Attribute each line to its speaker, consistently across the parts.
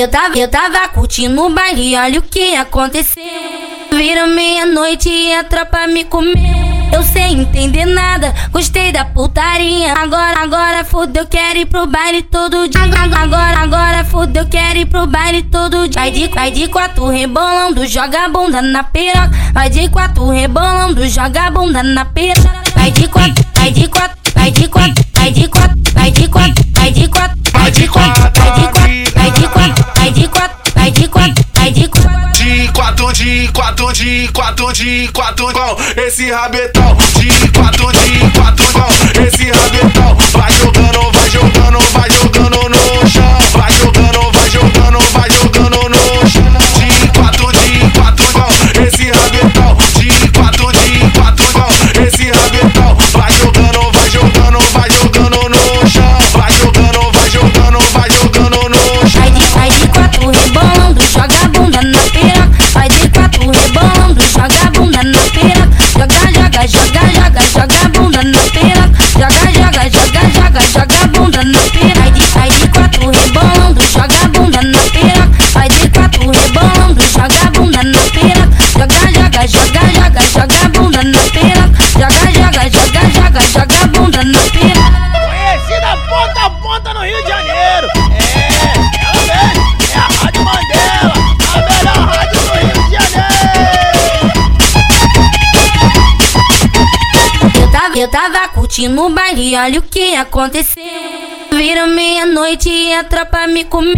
Speaker 1: Eu tava, eu tava curtindo o baile, olha o que aconteceu. Vira meia-noite e a tropa me comeu. Eu sem entender nada, gostei da putaria. Agora, agora fudeu, quero ir pro baile todo dia. Agora, agora fudeu, quero ir pro baile todo dia. Vai de, vai de quatro rebolando, joga a bunda na piroca. Vai de quatro rebolando, joga a bunda na piroca. Vai de quatro, vai de quatro, vai de quatro, de quatro, de quatro, de quatro,
Speaker 2: com esse rabetão. De quatro,
Speaker 1: tava, eu tava curtindo o baile, olha o que aconteceu. Vira meia-noite e a tropa me comeu.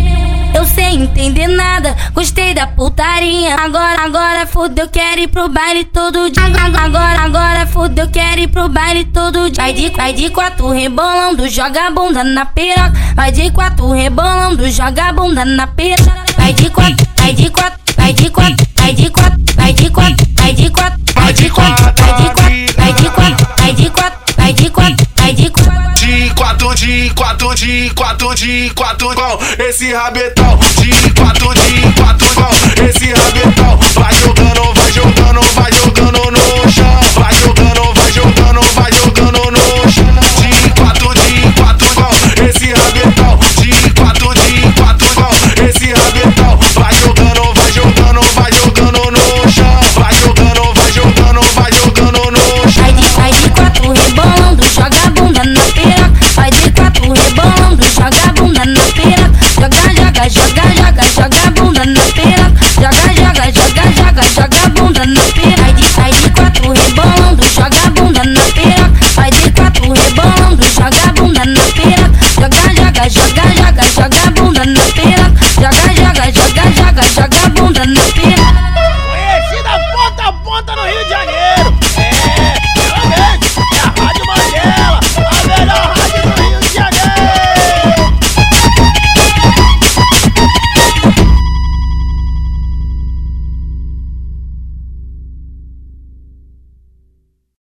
Speaker 1: Eu sem entender nada, gostei da putaria. Agora, agora fudeu, quero ir pro baile todo dia. Agora, agora fudeu, quero ir pro baile todo dia. Vai de, vai de quatro rebolando, joga a bunda na piroca. Vai de quatro rebolando, joga a bunda na piroca. Vai de quatro, vai de quatro, vai de quatro, vai de quatro, vai de quatro, vai de quatro, vai de quatro, quatro, de quatro, de quatro,
Speaker 2: com esse rabetão. De quatro, de quatro, com esse rabetão. Vai jogando, joga, joga.